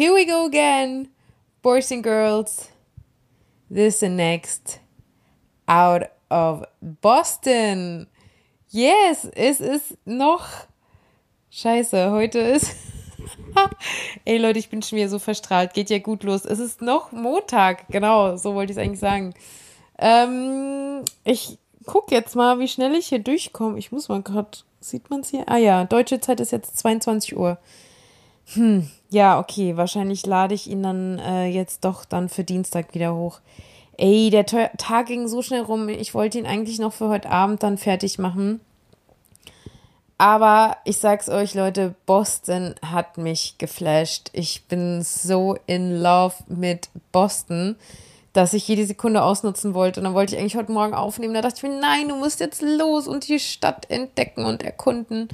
Here we go again, boys and girls. This and next, out of Boston. Yes, es ist noch. Scheiße, heute ist. Ey Leute, ich bin schon wieder so verstrahlt. Geht ja gut los. Es ist noch Montag. Genau, so wollte ich es eigentlich sagen. Ähm, ich gucke jetzt mal, wie schnell ich hier durchkomme. Ich muss mal gerade. Sieht man es hier? Ah ja, deutsche Zeit ist jetzt 22 Uhr. Hm, ja, okay. Wahrscheinlich lade ich ihn dann äh, jetzt doch dann für Dienstag wieder hoch. Ey, der Tag ging so schnell rum. Ich wollte ihn eigentlich noch für heute Abend dann fertig machen. Aber ich sag's euch, Leute, Boston hat mich geflasht. Ich bin so in love mit Boston, dass ich jede Sekunde ausnutzen wollte. Und dann wollte ich eigentlich heute Morgen aufnehmen. Da dachte ich mir, nein, du musst jetzt los und die Stadt entdecken und erkunden.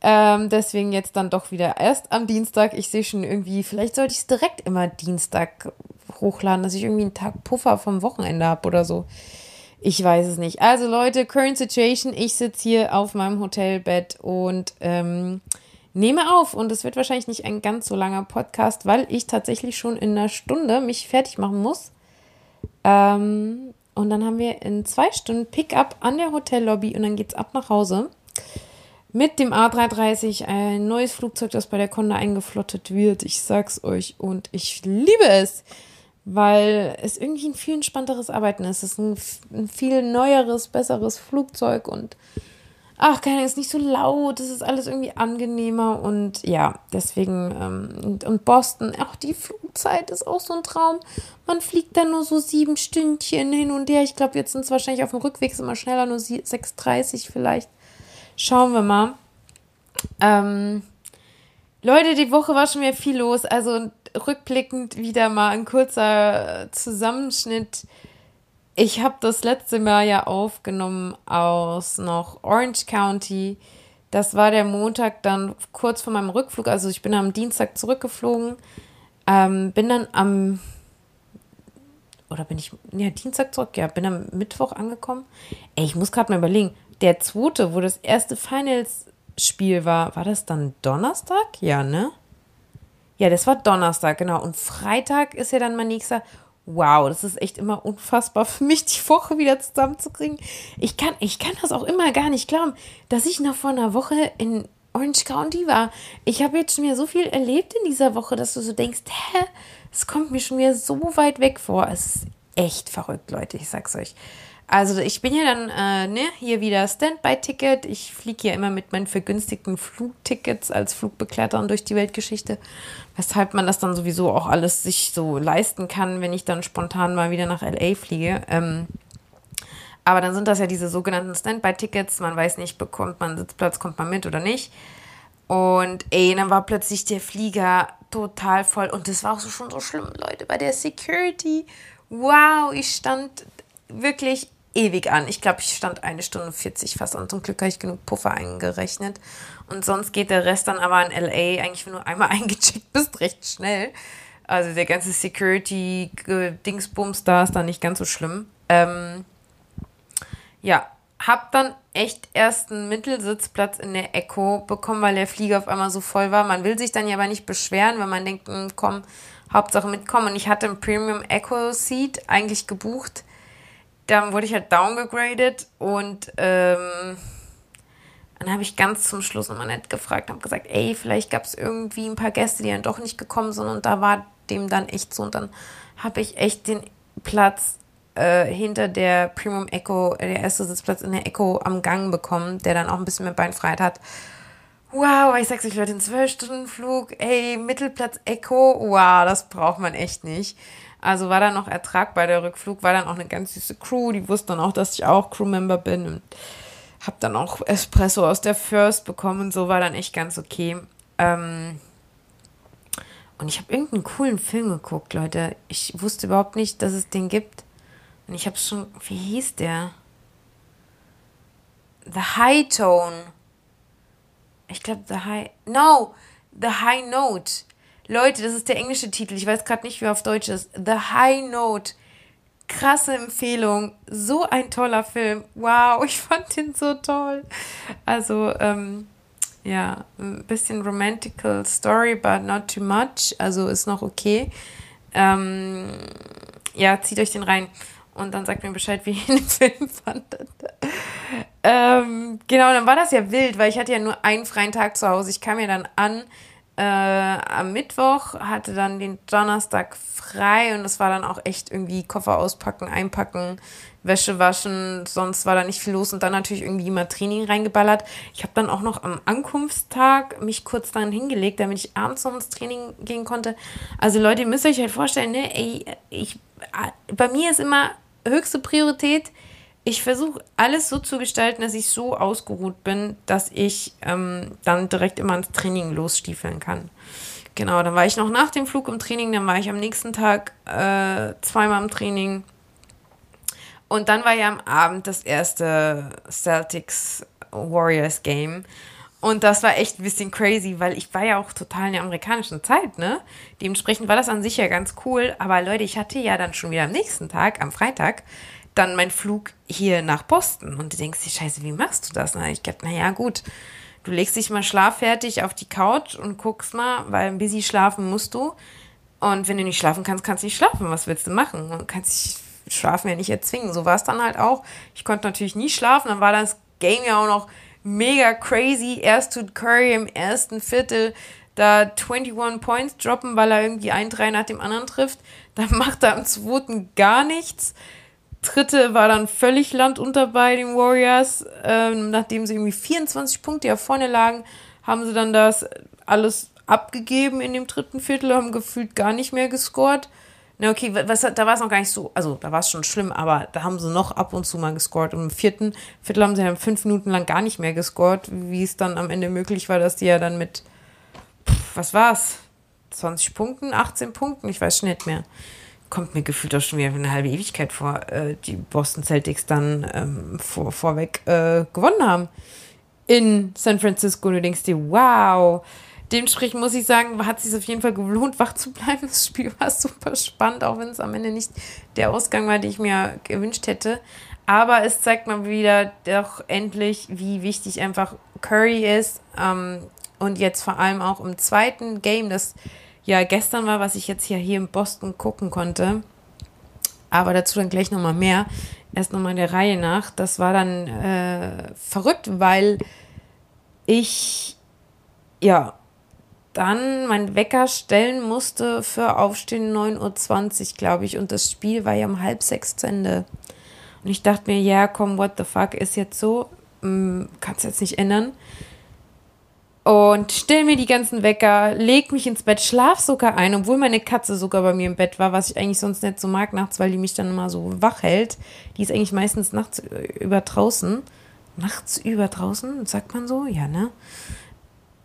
Ähm, deswegen jetzt dann doch wieder erst am Dienstag. Ich sehe schon irgendwie, vielleicht sollte ich es direkt immer Dienstag hochladen, dass ich irgendwie einen Tag Puffer vom Wochenende habe oder so. Ich weiß es nicht. Also Leute, Current Situation, ich sitze hier auf meinem Hotelbett und ähm, nehme auf. Und es wird wahrscheinlich nicht ein ganz so langer Podcast, weil ich tatsächlich schon in einer Stunde mich fertig machen muss. Ähm, und dann haben wir in zwei Stunden Pickup an der Hotellobby und dann geht's ab nach Hause mit dem A330, ein neues Flugzeug, das bei der Conda eingeflottet wird. Ich sag's euch und ich liebe es, weil es irgendwie ein viel entspannteres Arbeiten ist. Es ist ein, ein viel neueres, besseres Flugzeug und ach, keine ist nicht so laut, es ist alles irgendwie angenehmer und ja, deswegen ähm, und, und, Boston, auch die Flugzeit ist auch so ein Traum. Man fliegt dann nur so sieben Stündchen hin und her. Ich glaube, jetzt sind es wahrscheinlich auf dem Rückweg immer schneller, nur 6,30 vielleicht. Schauen wir mal. Ähm, Leute, die Woche war schon wieder viel los. Also rückblickend wieder mal ein kurzer Zusammenschnitt. Ich habe das letzte Mal ja aufgenommen aus noch Orange County. Das war der Montag dann kurz vor meinem Rückflug. Also ich bin am Dienstag zurückgeflogen. Ähm, bin dann am oder bin ich ja Dienstag zurück? Ja, bin am Mittwoch angekommen. Ey, ich muss gerade mal überlegen der zweite, wo das erste Finals-Spiel war, war das dann Donnerstag? Ja, ne? Ja, das war Donnerstag, genau. Und Freitag ist ja dann mein nächster. Wow, das ist echt immer unfassbar für mich, die Woche wieder zusammenzukriegen. Ich kann, ich kann das auch immer gar nicht glauben, dass ich noch vor einer Woche in Orange County war. Ich habe jetzt schon wieder so viel erlebt in dieser Woche, dass du so denkst, hä, es kommt mir schon wieder so weit weg vor. Es ist echt verrückt, Leute, ich sag's euch. Also ich bin ja dann äh, ne, hier wieder Standby-Ticket. Ich fliege ja immer mit meinen vergünstigten Flugtickets als Flugbegleiterin durch die Weltgeschichte, weshalb man das dann sowieso auch alles sich so leisten kann, wenn ich dann spontan mal wieder nach LA fliege. Ähm, aber dann sind das ja diese sogenannten Standby-Tickets. Man weiß nicht, bekommt man Sitzplatz, kommt man mit oder nicht. Und ey, dann war plötzlich der Flieger total voll. Und das war auch so schon so schlimm, Leute, bei der Security. Wow, ich stand wirklich ewig an. Ich glaube, ich stand eine Stunde 40 fast und zum Glück habe ich genug Puffer eingerechnet. Und sonst geht der Rest dann aber in LA eigentlich, wenn du einmal eingecheckt bist, recht schnell. Also der ganze Security-Dingsbums da ist dann nicht ganz so schlimm. Ähm, ja, hab dann echt erst einen Mittelsitzplatz in der Echo bekommen, weil der Flieger auf einmal so voll war. Man will sich dann ja aber nicht beschweren, wenn man denkt, hm, komm, Hauptsache mitkommen. Und ich hatte ein Premium Echo Seat eigentlich gebucht dann wurde ich halt downgegradet und ähm, dann habe ich ganz zum Schluss nochmal nett gefragt, habe gesagt, ey, vielleicht gab es irgendwie ein paar Gäste, die dann doch nicht gekommen sind und da war dem dann echt so und dann habe ich echt den Platz äh, hinter der Premium Echo, der erste Sitzplatz in der Echo am Gang bekommen, der dann auch ein bisschen mehr Beinfreiheit hat. Wow, ich sag's euch, Leute, ein 12-Stunden-Flug, ey, Mittelplatz Echo, wow, das braucht man echt nicht. Also war dann noch ertragbar der Rückflug, war dann auch eine ganz süße Crew, die wussten dann auch, dass ich auch Crewmember bin und habe dann auch Espresso aus der First bekommen und so war dann echt ganz okay. Ähm Und ich habe irgendeinen coolen Film geguckt, Leute. Ich wusste überhaupt nicht, dass es den gibt. Und ich habe schon, wie hieß der? The High Tone. Ich glaube, The High, no, The High Note. Leute, das ist der englische Titel. Ich weiß gerade nicht, wie er auf Deutsch ist. The High Note. Krasse Empfehlung. So ein toller Film. Wow, ich fand den so toll. Also, ähm, ja, ein bisschen romantical story, but not too much. Also ist noch okay. Ähm, ja, zieht euch den rein und dann sagt mir Bescheid, wie ihr den Film fandet. ähm, genau, dann war das ja wild, weil ich hatte ja nur einen freien Tag zu Hause. Ich kam ja dann an äh, am Mittwoch, hatte dann den Donnerstag frei und das war dann auch echt irgendwie Koffer auspacken, einpacken, Wäsche waschen, sonst war da nicht viel los und dann natürlich irgendwie immer Training reingeballert. Ich habe dann auch noch am Ankunftstag mich kurz dann hingelegt, damit ich abends noch ins Training gehen konnte. Also Leute, ihr müsst euch halt vorstellen, ne, ey, ich, bei mir ist immer höchste Priorität, ich versuche alles so zu gestalten, dass ich so ausgeruht bin, dass ich ähm, dann direkt immer ins Training losstiefeln kann. Genau, dann war ich noch nach dem Flug im Training, dann war ich am nächsten Tag äh, zweimal im Training. Und dann war ja am Abend das erste Celtics Warriors Game. Und das war echt ein bisschen crazy, weil ich war ja auch total in der amerikanischen Zeit, ne? Dementsprechend war das an sich ja ganz cool. Aber Leute, ich hatte ja dann schon wieder am nächsten Tag, am Freitag, dann meinen Flug hier nach Boston. Und du denkst dir, scheiße, wie machst du das? Na, ich dachte, naja, gut. Du legst dich mal schlaffertig auf die Couch und guckst mal, weil ein bisschen schlafen musst du. Und wenn du nicht schlafen kannst, kannst du nicht schlafen. Was willst du machen? Du kannst dich Schlafen ja nicht erzwingen. So war es dann halt auch. Ich konnte natürlich nie schlafen. Dann war das Game ja auch noch mega crazy. Erst tut Curry im ersten Viertel da 21 Points droppen, weil er irgendwie ein Drei nach dem anderen trifft. Dann macht er am zweiten gar nichts. Dritte war dann völlig landunter bei den Warriors. Ähm, nachdem sie irgendwie 24 Punkte ja vorne lagen, haben sie dann das alles abgegeben in dem dritten Viertel, haben gefühlt gar nicht mehr gescored. Na okay, was, da war es noch gar nicht so, also da war es schon schlimm, aber da haben sie noch ab und zu mal gescored. Und im vierten Viertel haben sie dann fünf Minuten lang gar nicht mehr gescored, wie es dann am Ende möglich war, dass die ja dann mit, pff, was war's, 20 Punkten, 18 Punkten, ich weiß schon nicht mehr. Kommt mir gefühlt auch schon wieder eine halbe Ewigkeit vor, äh, die Boston Celtics dann ähm, vor, vorweg äh, gewonnen haben in San Francisco. Du denkst dir, wow, Dementsprechend muss ich sagen, hat es sich auf jeden Fall gelohnt, wach zu bleiben. Das Spiel war super spannend, auch wenn es am Ende nicht der Ausgang war, den ich mir gewünscht hätte. Aber es zeigt mal wieder doch endlich, wie wichtig einfach Curry ist. Ähm, und jetzt vor allem auch im zweiten Game, das ja gestern war, was ich jetzt hier, hier in Boston gucken konnte. Aber dazu dann gleich nochmal mehr. Erst nochmal der Reihe nach. Das war dann äh, verrückt, weil ich ja dann mein Wecker stellen musste für Aufstehen 9.20 Uhr, glaube ich. Und das Spiel war ja um halb sechs zu Ende. Und ich dachte mir, ja, komm, what the fuck, ist jetzt so. Hm, kannst jetzt nicht ändern. Und stell mir die ganzen Wecker, leg mich ins Bett, schlaf sogar ein, obwohl meine Katze sogar bei mir im Bett war, was ich eigentlich sonst nicht so mag nachts, weil die mich dann immer so wach hält. Die ist eigentlich meistens nachts über draußen. Nachts über draußen, sagt man so? Ja, ne?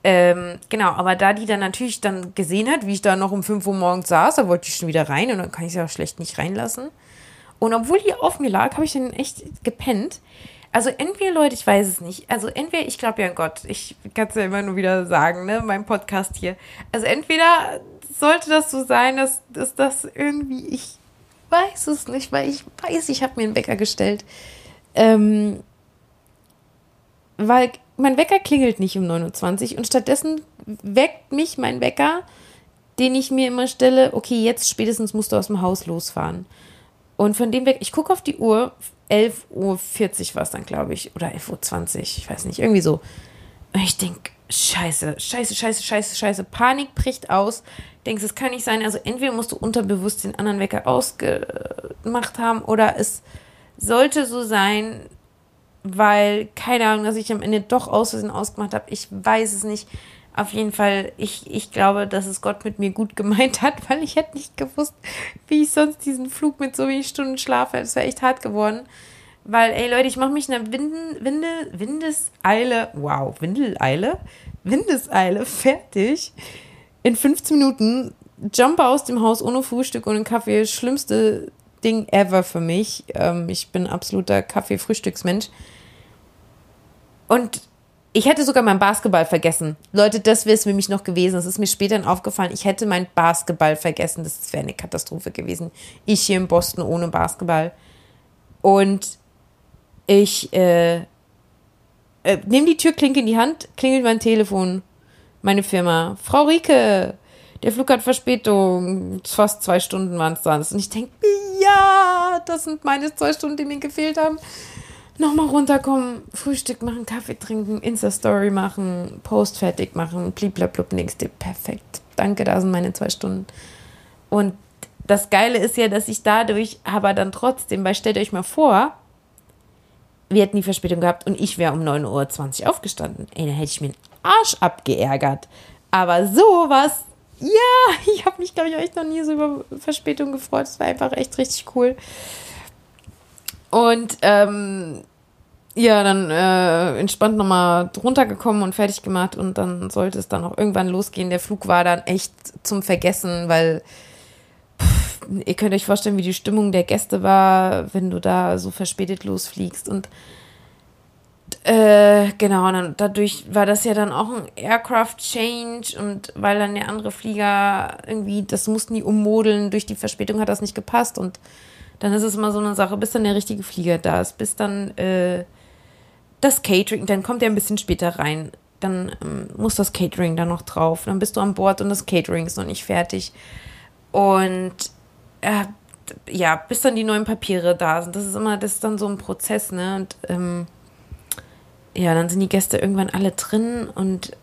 Ähm, genau, aber da die dann natürlich dann gesehen hat, wie ich da noch um 5 Uhr morgens saß, da wollte ich schon wieder rein und dann kann ich sie auch schlecht nicht reinlassen. Und obwohl die auf mir lag, habe ich dann echt gepennt. Also entweder, Leute, ich weiß es nicht. Also entweder, ich glaube ja an Gott. Ich kann es ja immer nur wieder sagen, ne, mein Podcast hier. Also entweder sollte das so sein, dass, dass das irgendwie, ich weiß es nicht, weil ich weiß, ich habe mir einen Wecker gestellt. Ähm, weil mein Wecker klingelt nicht um 29 und stattdessen weckt mich mein Wecker, den ich mir immer stelle, okay, jetzt spätestens musst du aus dem Haus losfahren. Und von dem weg, ich gucke auf die Uhr, 11.40 Uhr war es dann, glaube ich, oder 11.20 Uhr, ich weiß nicht, irgendwie so. Und ich denke, scheiße, scheiße, scheiße, scheiße, scheiße, Panik bricht aus. Denkst, es kann nicht sein, also entweder musst du unterbewusst den anderen Wecker ausgemacht haben oder es sollte so sein, weil, keine Ahnung, dass ich am Ende doch aus Versehen ausgemacht habe. Ich weiß es nicht. Auf jeden Fall, ich, ich glaube, dass es Gott mit mir gut gemeint hat, weil ich hätte nicht gewusst, wie ich sonst diesen Flug mit so wenig Stunden schlafe. Das wäre echt hart geworden. Weil, ey Leute, ich mache mich in einer Winden, Winde, Windeseile, wow, Windeleile, Windeseile fertig. In 15 Minuten jumpe aus dem Haus ohne Frühstück und Kaffee. Schlimmste Ding ever für mich. Ähm, ich bin absoluter Kaffee-Frühstücksmensch. Und ich hätte sogar meinen Basketball vergessen. Leute, das wäre es für mich noch gewesen. Es ist mir später aufgefallen. Ich hätte meinen Basketball vergessen. Das wäre eine Katastrophe gewesen. Ich hier in Boston ohne Basketball. Und ich äh, äh, nehme die Türklinke in die Hand, klingelt mein Telefon. Meine Firma. Frau Rike, der Flug hat Verspätung. Fast zwei Stunden waren es dann. Und ich denke, ja, das sind meine zwei Stunden, die mir gefehlt haben nochmal runterkommen, Frühstück machen, Kaffee trinken, Insta-Story machen, Post fertig machen, bliblablub, nächste. Perfekt. Danke, da sind meine zwei Stunden. Und das Geile ist ja, dass ich dadurch aber dann trotzdem, weil stellt euch mal vor, wir hätten die Verspätung gehabt und ich wäre um 9.20 Uhr aufgestanden. Ey, dann hätte ich mir den Arsch abgeärgert. Aber sowas, ja, ich habe mich, glaube ich, echt noch nie so über Verspätung gefreut. Es war einfach echt richtig cool. Und ähm, ja, dann äh, entspannt nochmal drunter gekommen und fertig gemacht. Und dann sollte es dann auch irgendwann losgehen. Der Flug war dann echt zum Vergessen, weil pff, ihr könnt euch vorstellen, wie die Stimmung der Gäste war, wenn du da so verspätet losfliegst. Und äh, genau, und dann, dadurch war das ja dann auch ein Aircraft Change. Und weil dann der andere Flieger irgendwie, das mussten die ummodeln, durch die Verspätung hat das nicht gepasst. Und dann ist es immer so eine Sache, bis dann der richtige Flieger da ist, bis dann äh, das Catering, dann kommt er ein bisschen später rein. Dann ähm, muss das Catering da noch drauf. Dann bist du an Bord und das Catering ist noch nicht fertig. Und äh, ja, bis dann die neuen Papiere da sind. Das ist immer, das ist dann so ein Prozess, ne? Und ähm, ja, dann sind die Gäste irgendwann alle drin und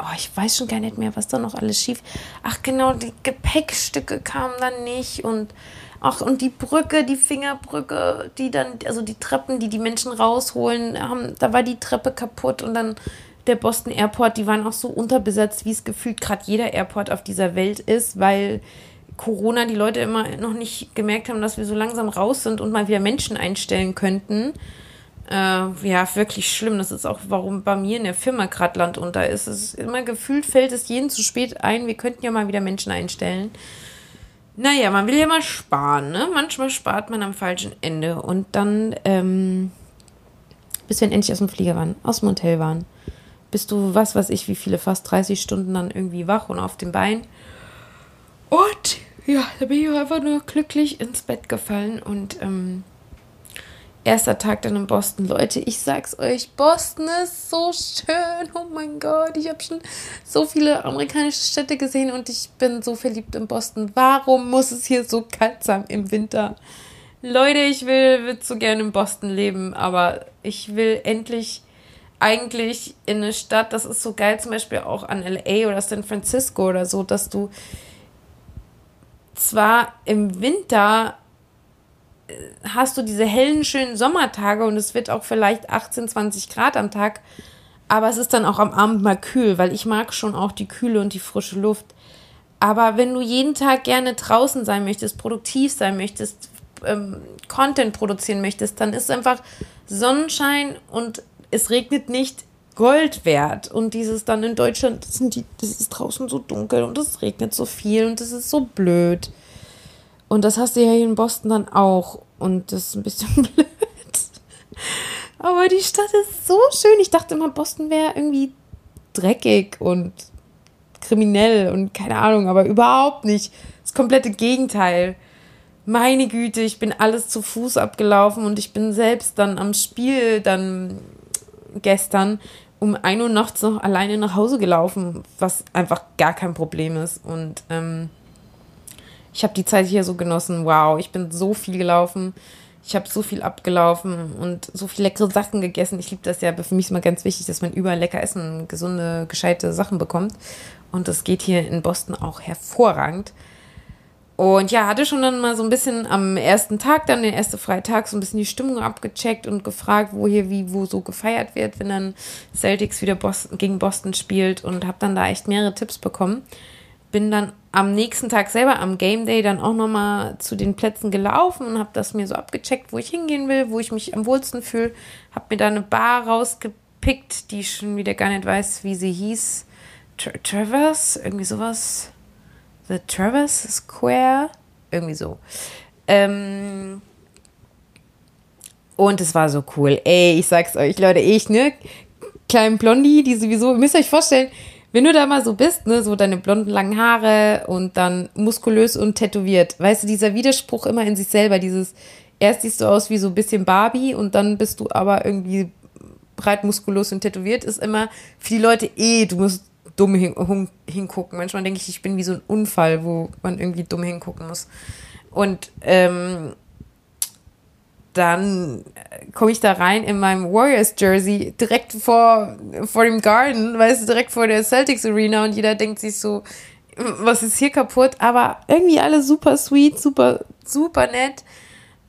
oh, ich weiß schon gar nicht mehr, was da noch alles schief. Ach genau, die Gepäckstücke kamen dann nicht und Ach, und die Brücke, die Fingerbrücke, die dann, also die Treppen, die die Menschen rausholen, haben, da war die Treppe kaputt und dann der Boston Airport, die waren auch so unterbesetzt, wie es gefühlt gerade jeder Airport auf dieser Welt ist, weil Corona die Leute immer noch nicht gemerkt haben, dass wir so langsam raus sind und mal wieder Menschen einstellen könnten. Äh, ja, wirklich schlimm. Das ist auch, warum bei mir in der Firma gerade Land unter ist. Es ist immer gefühlt, fällt es jeden zu spät ein. Wir könnten ja mal wieder Menschen einstellen. Naja, man will ja mal sparen, ne? Manchmal spart man am falschen Ende. Und dann, ähm, bis wir endlich aus dem Flieger waren, aus dem Hotel waren, bist du, was weiß ich, wie viele, fast 30 Stunden dann irgendwie wach und auf dem Bein. Und ja, da bin ich einfach nur glücklich ins Bett gefallen und ähm, Erster Tag dann in Boston. Leute, ich sag's euch, Boston ist so schön. Oh mein Gott, ich habe schon so viele amerikanische Städte gesehen und ich bin so verliebt in Boston. Warum muss es hier so kalt sein im Winter? Leute, ich will, will so gerne in Boston leben, aber ich will endlich eigentlich in eine Stadt, das ist so geil, zum Beispiel auch an LA oder San Francisco oder so, dass du zwar im Winter hast du diese hellen, schönen Sommertage und es wird auch vielleicht 18, 20 Grad am Tag. Aber es ist dann auch am Abend mal kühl, weil ich mag schon auch die Kühle und die frische Luft. Aber wenn du jeden Tag gerne draußen sein möchtest, produktiv sein möchtest, ähm, Content produzieren möchtest, dann ist einfach Sonnenschein und es regnet nicht Gold wert. Und dieses dann in Deutschland, das, die, das ist draußen so dunkel und es regnet so viel und das ist so blöd. Und das hast du ja hier in Boston dann auch. Und das ist ein bisschen blöd. Aber die Stadt ist so schön. Ich dachte immer, Boston wäre irgendwie dreckig und kriminell und keine Ahnung, aber überhaupt nicht. Das komplette Gegenteil. Meine Güte, ich bin alles zu Fuß abgelaufen und ich bin selbst dann am Spiel dann gestern um 1 Uhr nachts noch alleine nach Hause gelaufen, was einfach gar kein Problem ist. Und ähm, ich habe die Zeit hier so genossen. Wow, ich bin so viel gelaufen. Ich habe so viel abgelaufen und so viele leckere Sachen gegessen. Ich liebe das ja, aber für mich ist immer ganz wichtig, dass man überall lecker essen, gesunde, gescheite Sachen bekommt. Und das geht hier in Boston auch hervorragend. Und ja, hatte schon dann mal so ein bisschen am ersten Tag, dann den ersten Freitag, so ein bisschen die Stimmung abgecheckt und gefragt, wo hier wie wo so gefeiert wird, wenn dann Celtics wieder Boston, gegen Boston spielt und habe dann da echt mehrere Tipps bekommen bin dann am nächsten Tag selber am Game Day dann auch nochmal zu den Plätzen gelaufen und habe das mir so abgecheckt, wo ich hingehen will, wo ich mich am wohlsten fühle. Habe mir da eine Bar rausgepickt, die ich schon wieder gar nicht weiß, wie sie hieß. Tra Travers, irgendwie sowas. The Traverse Square, irgendwie so. Ähm, und es war so cool. Ey, ich sag's euch, Leute, ich, ne, kleinen Blondie, die sowieso, ihr müsst euch vorstellen, wenn du da mal so bist, ne, so deine blonden langen Haare und dann muskulös und tätowiert, weißt du, dieser Widerspruch immer in sich selber, dieses, erst siehst du aus wie so ein bisschen Barbie und dann bist du aber irgendwie breit muskulös und tätowiert, ist immer für die Leute eh, du musst dumm hin, hingucken. Manchmal denke ich, ich bin wie so ein Unfall, wo man irgendwie dumm hingucken muss. Und ähm, dann komme ich da rein in meinem Warriors Jersey direkt vor, vor dem Garden, weißt du, direkt vor der Celtics Arena und jeder denkt sich so, was ist hier kaputt? Aber irgendwie alle super sweet, super, super nett.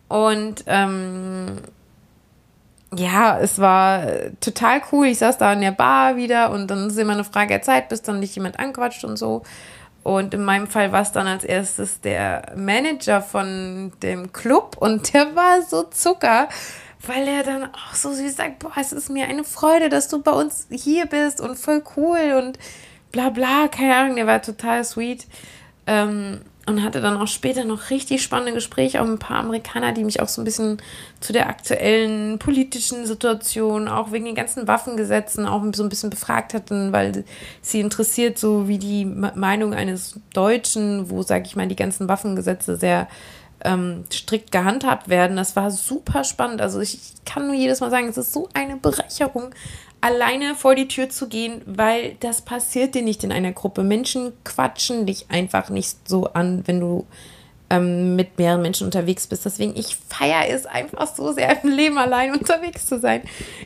Und ähm, ja, es war total cool. Ich saß da in der Bar wieder und dann ist immer eine Frage der Zeit, bis dann nicht jemand anquatscht und so. Und in meinem Fall war es dann als erstes der Manager von dem Club und der war so Zucker, weil er dann auch so süß sagt, boah, es ist mir eine Freude, dass du bei uns hier bist und voll cool und bla bla, keine Ahnung, der war total sweet. Ähm, und hatte dann auch später noch richtig spannende Gespräche, auch mit ein paar Amerikaner, die mich auch so ein bisschen zu der aktuellen politischen Situation, auch wegen den ganzen Waffengesetzen, auch so ein bisschen befragt hatten, weil sie interessiert, so wie die Meinung eines Deutschen, wo, sage ich mal, die ganzen Waffengesetze sehr ähm, strikt gehandhabt werden. Das war super spannend. Also ich kann nur jedes Mal sagen, es ist so eine Bereicherung, alleine vor die Tür zu gehen, weil das passiert dir nicht in einer Gruppe. Menschen quatschen dich einfach nicht so an, wenn du ähm, mit mehreren Menschen unterwegs bist. Deswegen, ich feiere es einfach so sehr im Leben allein unterwegs zu sein.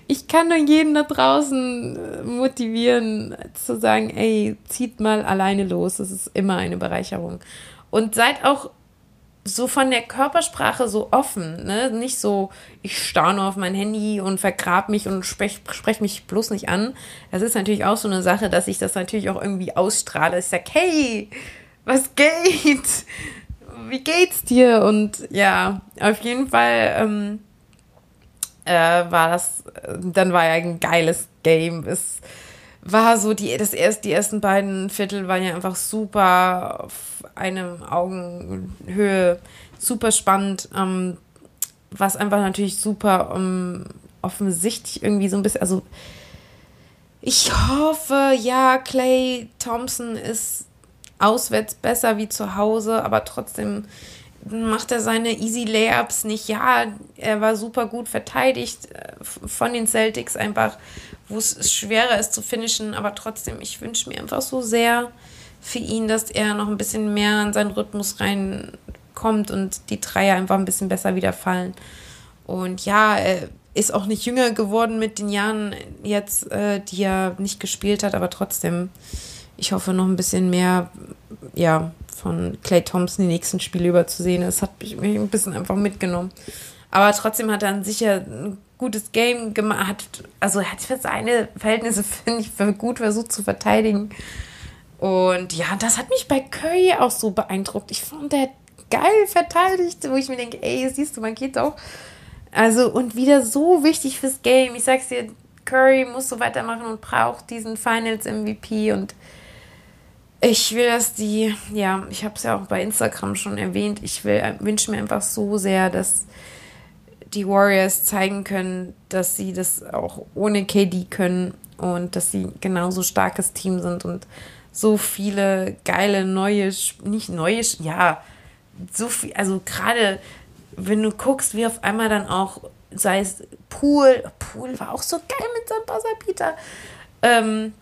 Ich kann nur jeden da draußen äh, motivieren, zu sagen, ey, zieht mal alleine los. Das ist immer eine Bereicherung. Und seid auch so von der Körpersprache so offen, ne? Nicht so, ich starre nur auf mein Handy und vergrab mich und spreche sprech mich bloß nicht an. Das ist natürlich auch so eine Sache, dass ich das natürlich auch irgendwie ausstrahle. Ich sage, hey, was geht? Wie geht's dir? Und ja, auf jeden Fall ähm, äh, war das, dann war ja ein geiles Game. Es war so, die, das erst, die ersten beiden Viertel waren ja einfach super auf einem Augenhöhe, super spannend, ähm, was einfach natürlich super um, offensichtlich irgendwie so ein bisschen, also ich hoffe, ja, Clay Thompson ist auswärts besser wie zu Hause, aber trotzdem macht er seine Easy Layups nicht. Ja, er war super gut verteidigt äh, von den Celtics einfach wo es schwerer ist zu finishen, aber trotzdem, ich wünsche mir einfach so sehr für ihn, dass er noch ein bisschen mehr in seinen Rhythmus reinkommt und die Dreier einfach ein bisschen besser wieder fallen. Und ja, er ist auch nicht jünger geworden mit den Jahren jetzt, äh, die er nicht gespielt hat, aber trotzdem, ich hoffe noch ein bisschen mehr, ja, von Clay Thompson die nächsten Spiele überzusehen. Das hat mich ein bisschen einfach mitgenommen. Aber trotzdem hat er dann sicher ein gutes Game gemacht. Also er hat für seine Verhältnisse, finde ich, gut versucht zu verteidigen. Und ja, das hat mich bei Curry auch so beeindruckt. Ich fand, der geil verteidigt, wo ich mir denke, ey, siehst du, man geht auch. Also, und wieder so wichtig fürs Game. Ich sag's dir, Curry muss so weitermachen und braucht diesen Finals MVP und ich will, dass die, ja, ich habe es ja auch bei Instagram schon erwähnt, ich will, wünsche mir einfach so sehr, dass die Warriors zeigen können, dass sie das auch ohne KD können und dass sie genauso starkes Team sind und so viele geile neue, nicht neue, ja, so viel, also gerade wenn du guckst, wie auf einmal dann auch, sei es Pool, Pool war auch so geil mit seinem Buzzerbeater, ähm,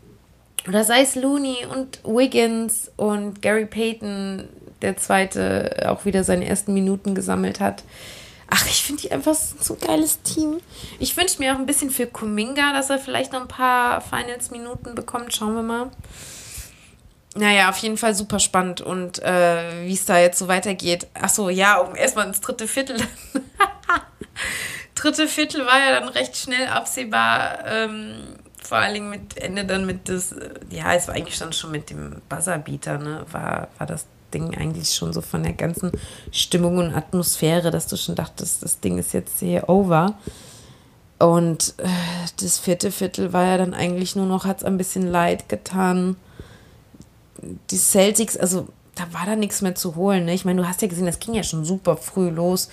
oder sei es Looney und Wiggins und Gary Payton, der zweite auch wieder seine ersten Minuten gesammelt hat. Ach, ich finde die einfach so ein geiles Team. Ich wünsche mir auch ein bisschen für Kuminga, dass er vielleicht noch ein paar Finals-Minuten bekommt. Schauen wir mal. Naja, auf jeden Fall super spannend und äh, wie es da jetzt so weitergeht. Achso, ja, um erstmal ins dritte Viertel. dritte Viertel war ja dann recht schnell absehbar. Ähm, vor allen Dingen mit Ende dann mit das, ja, es war eigentlich dann schon mit dem Buzzerbeater, ne? War, war das Ding eigentlich schon so von der ganzen Stimmung und Atmosphäre, dass du schon dachtest, das Ding ist jetzt hier over. Und äh, das vierte Viertel war ja dann eigentlich nur noch, hat es ein bisschen leid getan. Die Celtics, also da war da nichts mehr zu holen. Ne? Ich meine, du hast ja gesehen, das ging ja schon super früh los,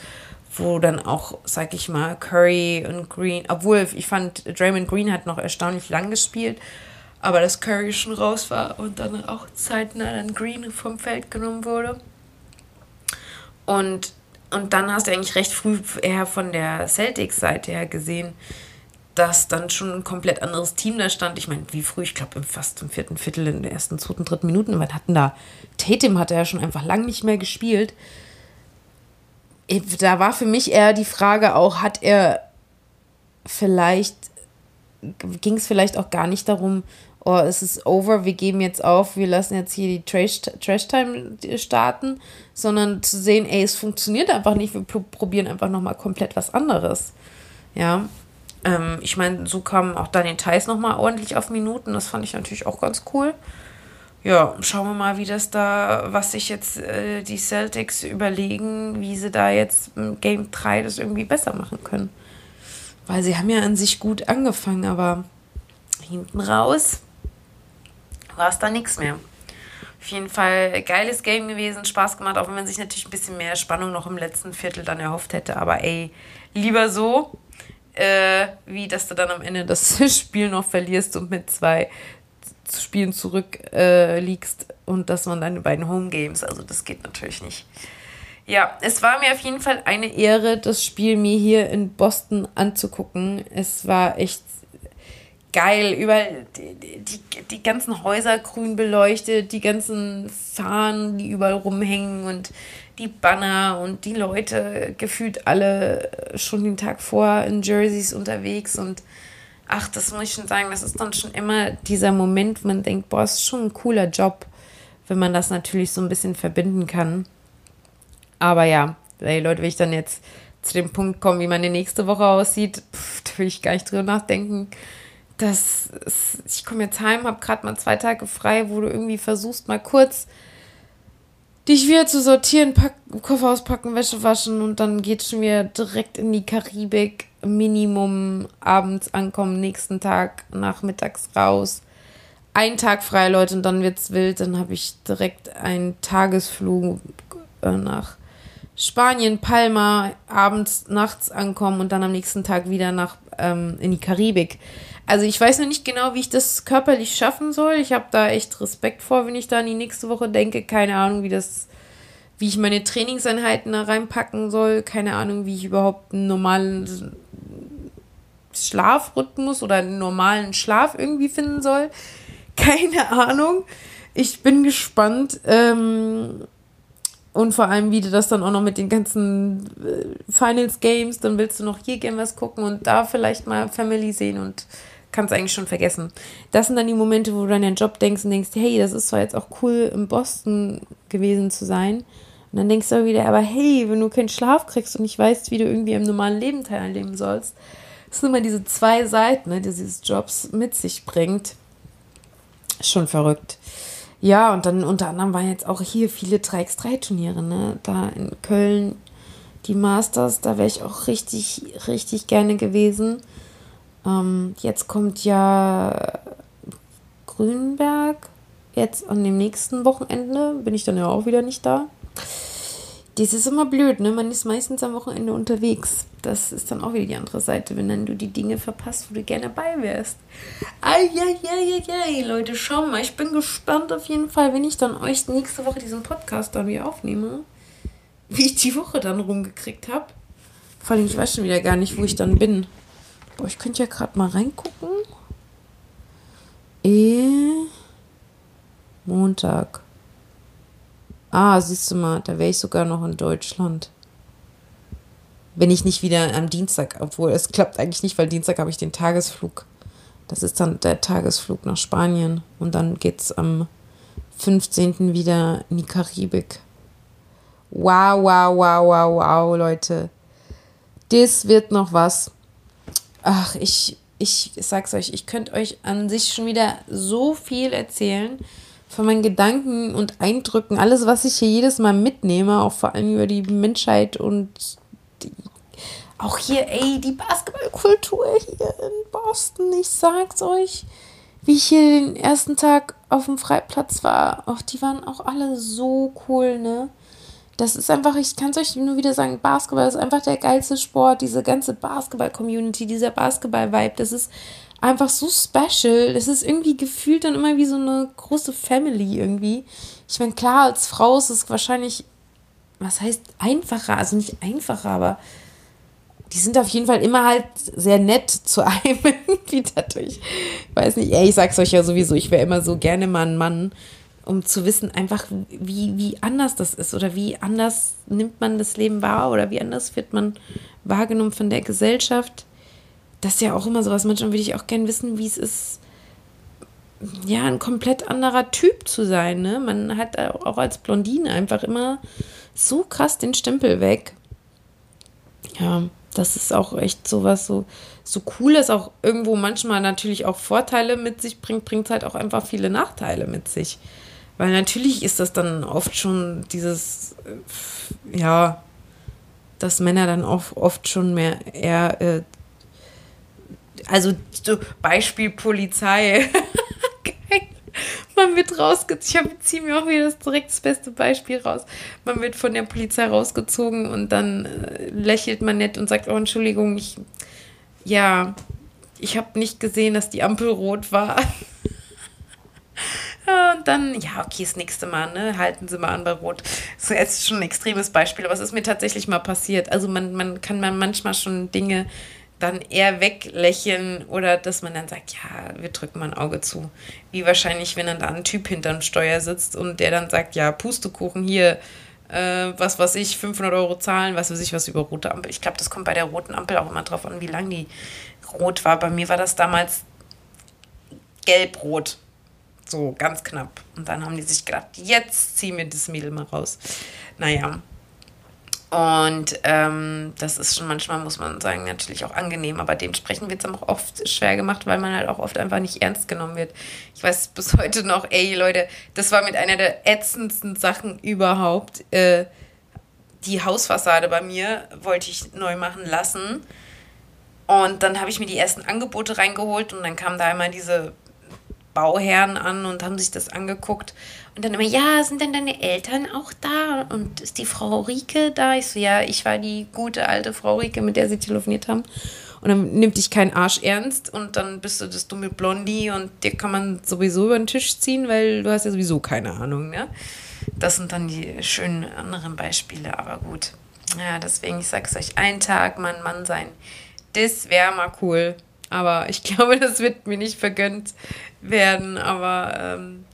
wo dann auch, sag ich mal, Curry und Green, obwohl ich fand, Draymond Green hat noch erstaunlich lang gespielt, aber dass Curry schon raus war und dann auch zeitnah dann Green vom Feld genommen wurde. Und, und dann hast du eigentlich recht früh eher von der Celtics-Seite her gesehen, dass dann schon ein komplett anderes Team da stand. Ich meine, wie früh, ich glaube fast im vierten Viertel, in den ersten, zweiten, dritten Minuten, was hatten da? Tatum hatte ja schon einfach lang nicht mehr gespielt. Da war für mich eher die Frage auch, hat er vielleicht, ging es vielleicht auch gar nicht darum, oh, es ist over, wir geben jetzt auf, wir lassen jetzt hier die Trash-Time starten, sondern zu sehen, ey, es funktioniert einfach nicht, wir probieren einfach nochmal komplett was anderes. Ja, ähm, ich meine, so kam auch Daniel Theiss nochmal ordentlich auf Minuten. Das fand ich natürlich auch ganz cool. Ja, schauen wir mal, wie das da, was sich jetzt äh, die Celtics überlegen, wie sie da jetzt im Game 3 das irgendwie besser machen können. Weil sie haben ja an sich gut angefangen, aber hinten raus war es da nichts mehr. Auf jeden Fall geiles Game gewesen, Spaß gemacht, auch wenn man sich natürlich ein bisschen mehr Spannung noch im letzten Viertel dann erhofft hätte. Aber ey, lieber so, äh, wie dass du dann am Ende das Spiel noch verlierst und mit zwei Spielen zurück äh, und dass man deine beiden Home Games, also das geht natürlich nicht. Ja, es war mir auf jeden Fall eine Ehre, das Spiel mir hier in Boston anzugucken. Es war echt geil. Überall die, die, die ganzen Häuser grün beleuchtet, die ganzen Fahnen, die überall rumhängen und die Banner und die Leute gefühlt alle schon den Tag vor in Jerseys unterwegs und ach, das muss ich schon sagen, das ist dann schon immer dieser Moment, wo man denkt, boah, ist schon ein cooler Job, wenn man das natürlich so ein bisschen verbinden kann. Aber ja, ey Leute, wenn ich dann jetzt zu dem Punkt komme, wie meine nächste Woche aussieht, pff, da will ich gar nicht drüber nachdenken. Das ist, ich komme jetzt heim, habe gerade mal zwei Tage frei, wo du irgendwie versuchst, mal kurz dich wieder zu sortieren, pack, Koffer auspacken, Wäsche waschen und dann geht schon wieder direkt in die Karibik. Minimum abends ankommen, nächsten Tag nachmittags raus. Ein Tag frei, Leute, und dann wird's wild. Dann habe ich direkt einen Tagesflug äh, nach Spanien, Palma, abends, nachts ankommen und dann am nächsten Tag wieder nach ähm, in die Karibik. Also ich weiß noch nicht genau, wie ich das körperlich schaffen soll. Ich habe da echt Respekt vor, wenn ich da an die nächste Woche denke. Keine Ahnung, wie das, wie ich meine Trainingseinheiten da reinpacken soll. Keine Ahnung, wie ich überhaupt einen normalen Schlafrhythmus oder einen normalen Schlaf irgendwie finden soll. Keine Ahnung. Ich bin gespannt. Ähm, und vor allem, wie du das dann auch noch mit den ganzen äh, Finals Games, dann willst du noch hier gerne was gucken und da vielleicht mal Family sehen und kannst eigentlich schon vergessen. Das sind dann die Momente, wo du an deinen Job denkst und denkst, hey, das ist zwar jetzt auch cool, in Boston gewesen zu sein. Und dann denkst du wieder, aber hey, wenn du keinen Schlaf kriegst und nicht weißt, wie du irgendwie im normalen Leben teilnehmen sollst, das sind immer diese zwei Seiten, ne, die dieses Jobs mit sich bringt. Schon verrückt. Ja, und dann unter anderem waren jetzt auch hier viele 3x3-Turniere, ne? Da in Köln die Masters, da wäre ich auch richtig, richtig gerne gewesen. Ähm, jetzt kommt ja Grünberg. Jetzt an dem nächsten Wochenende bin ich dann ja auch wieder nicht da. Das ist immer blöd, ne? Man ist meistens am Wochenende unterwegs. Das ist dann auch wieder die andere Seite, wenn dann du die Dinge verpasst, wo du gerne dabei wärst. Eieieiei, Leute, schau mal, ich bin gespannt auf jeden Fall, wenn ich dann euch nächste Woche diesen Podcast dann wieder aufnehme, wie ich die Woche dann rumgekriegt habe. Vor allem, ich weiß schon wieder gar nicht, wo ich dann bin. Boah, ich könnte ja gerade mal reingucken. E Montag. Ah, siehst du mal, da wäre ich sogar noch in Deutschland. Wenn ich nicht wieder am Dienstag, obwohl es klappt eigentlich nicht, weil Dienstag habe ich den Tagesflug. Das ist dann der Tagesflug nach Spanien. Und dann geht es am 15. wieder in die Karibik. Wow, wow, wow, wow, wow, Leute. Das wird noch was. Ach, ich, ich, sag's euch, ich könnte euch an sich schon wieder so viel erzählen von meinen Gedanken und Eindrücken, alles, was ich hier jedes Mal mitnehme, auch vor allem über die Menschheit und die, auch hier, ey, die Basketballkultur hier in Boston, ich sag's euch, wie ich hier den ersten Tag auf dem Freiplatz war. Auch die waren auch alle so cool, ne? Das ist einfach, ich kann es euch nur wieder sagen, Basketball ist einfach der geilste Sport. Diese ganze Basketball-Community, dieser Basketball-Vibe, das ist einfach so special. Das ist irgendwie gefühlt dann immer wie so eine große Family irgendwie. Ich meine, klar, als Frau ist es wahrscheinlich, was heißt einfacher? Also nicht einfacher, aber die sind auf jeden Fall immer halt sehr nett zu einem irgendwie dadurch. Ich weiß nicht, ey, ich sag's euch ja sowieso, ich wäre immer so gerne mal ein Mann, um zu wissen einfach, wie, wie anders das ist oder wie anders nimmt man das Leben wahr oder wie anders wird man wahrgenommen von der Gesellschaft. Das ist ja auch immer sowas, manchmal würde ich auch gerne wissen, wie es ist, ja, ein komplett anderer Typ zu sein, ne? Man hat auch als Blondine einfach immer so krass den Stempel weg. Ja, das ist auch echt sowas so, so cool ist, auch irgendwo manchmal natürlich auch Vorteile mit sich bringt, bringt halt auch einfach viele Nachteile mit sich. Weil natürlich ist das dann oft schon dieses, äh, ja, dass Männer dann auch oft schon mehr eher, äh, also so Beispiel Polizei. man wird rausgezogen. Ich ziehe mir auch wieder das direkt das beste Beispiel raus. Man wird von der Polizei rausgezogen und dann äh, lächelt man nett und sagt, oh, Entschuldigung, ich, ja, ich habe nicht gesehen, dass die Ampel rot war. Und dann, ja, okay, das nächste Mal, ne, halten Sie mal an bei Rot. Jetzt ist schon ein extremes Beispiel, aber es ist mir tatsächlich mal passiert. Also man, man kann man manchmal schon Dinge dann eher weglächeln oder dass man dann sagt, ja, wir drücken mal ein Auge zu. Wie wahrscheinlich, wenn dann da ein Typ hinterm Steuer sitzt und der dann sagt, ja, Pustekuchen hier, äh, was weiß ich, 500 Euro zahlen, was weiß ich, was über rote Ampel. Ich glaube, das kommt bei der roten Ampel auch immer drauf an, wie lang die rot war. Bei mir war das damals gelb-rot. So ganz knapp. Und dann haben die sich gedacht, jetzt ziehen wir das Mädel mal raus. Naja, und ähm, das ist schon manchmal, muss man sagen, natürlich auch angenehm, aber dementsprechend wird es auch oft schwer gemacht, weil man halt auch oft einfach nicht ernst genommen wird. Ich weiß bis heute noch, ey Leute, das war mit einer der ätzendsten Sachen überhaupt. Äh, die Hausfassade bei mir wollte ich neu machen lassen. Und dann habe ich mir die ersten Angebote reingeholt und dann kam da immer diese Bauherren an und haben sich das angeguckt. Und dann immer, ja, sind denn deine Eltern auch da? Und ist die Frau Rike da? Ich so, ja, ich war die gute alte Frau Rike, mit der sie telefoniert haben. Und dann nimmt dich kein Arsch ernst und dann bist du das dumme Blondie und dir kann man sowieso über den Tisch ziehen, weil du hast ja sowieso keine Ahnung, ne? Das sind dann die schönen anderen Beispiele, aber gut. Ja, deswegen, ich sag's euch, ein Tag Mann, Mann sein. Das wäre mal cool. Aber ich glaube, das wird mir nicht vergönnt werden. Aber ähm,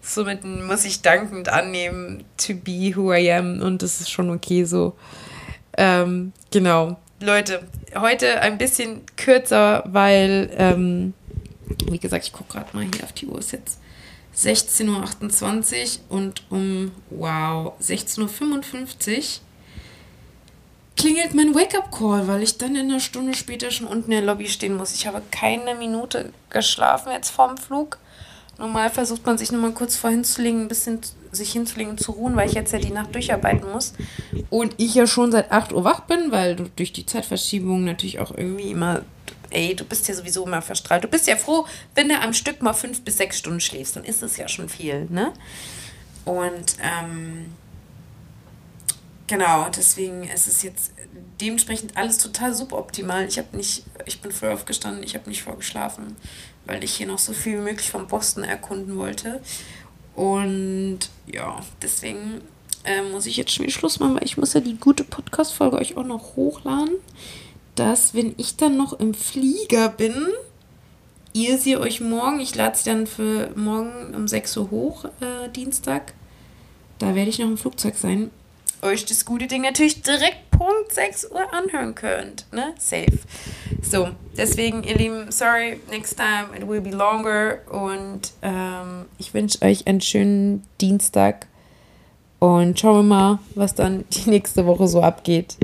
somit muss ich dankend annehmen, to be who I am. Und das ist schon okay so. Ähm, genau. Leute, heute ein bisschen kürzer, weil, ähm, wie gesagt, ich gucke gerade mal hier auf die Uhr, ist jetzt 16.28 Uhr und um, wow, 16.55 Uhr klingelt mein Wake-up-Call, weil ich dann in einer Stunde später schon unten in der Lobby stehen muss. Ich habe keine Minute geschlafen jetzt vorm Flug. Normal versucht man sich nur mal kurz vorhin zu legen, ein bisschen sich hinzulegen und zu ruhen, weil ich jetzt ja die Nacht durcharbeiten muss. Und ich ja schon seit 8 Uhr wach bin, weil du durch die Zeitverschiebung natürlich auch irgendwie immer, ey, du bist ja sowieso immer verstrahlt. Du bist ja froh, wenn du am Stück mal fünf bis sechs Stunden schläfst, dann ist es ja schon viel, ne? Und ähm, Genau, deswegen ist es jetzt dementsprechend alles total suboptimal. Ich habe nicht, ich bin früh aufgestanden, ich habe nicht vorgeschlafen, weil ich hier noch so viel wie möglich von Boston erkunden wollte. Und ja, deswegen äh, muss ich jetzt schon wieder Schluss machen, weil ich muss ja die gute Podcast-Folge euch auch noch hochladen, dass wenn ich dann noch im Flieger bin, ihr sie euch morgen, ich lade sie dann für morgen um 6 Uhr hoch, äh, Dienstag, da werde ich noch im Flugzeug sein euch das gute Ding natürlich direkt Punkt 6 Uhr anhören könnt. Ne? Safe. So, deswegen, ihr Lieben, sorry, next time it will be longer. Und ähm, ich wünsche euch einen schönen Dienstag. Und schauen wir mal, was dann die nächste Woche so abgeht.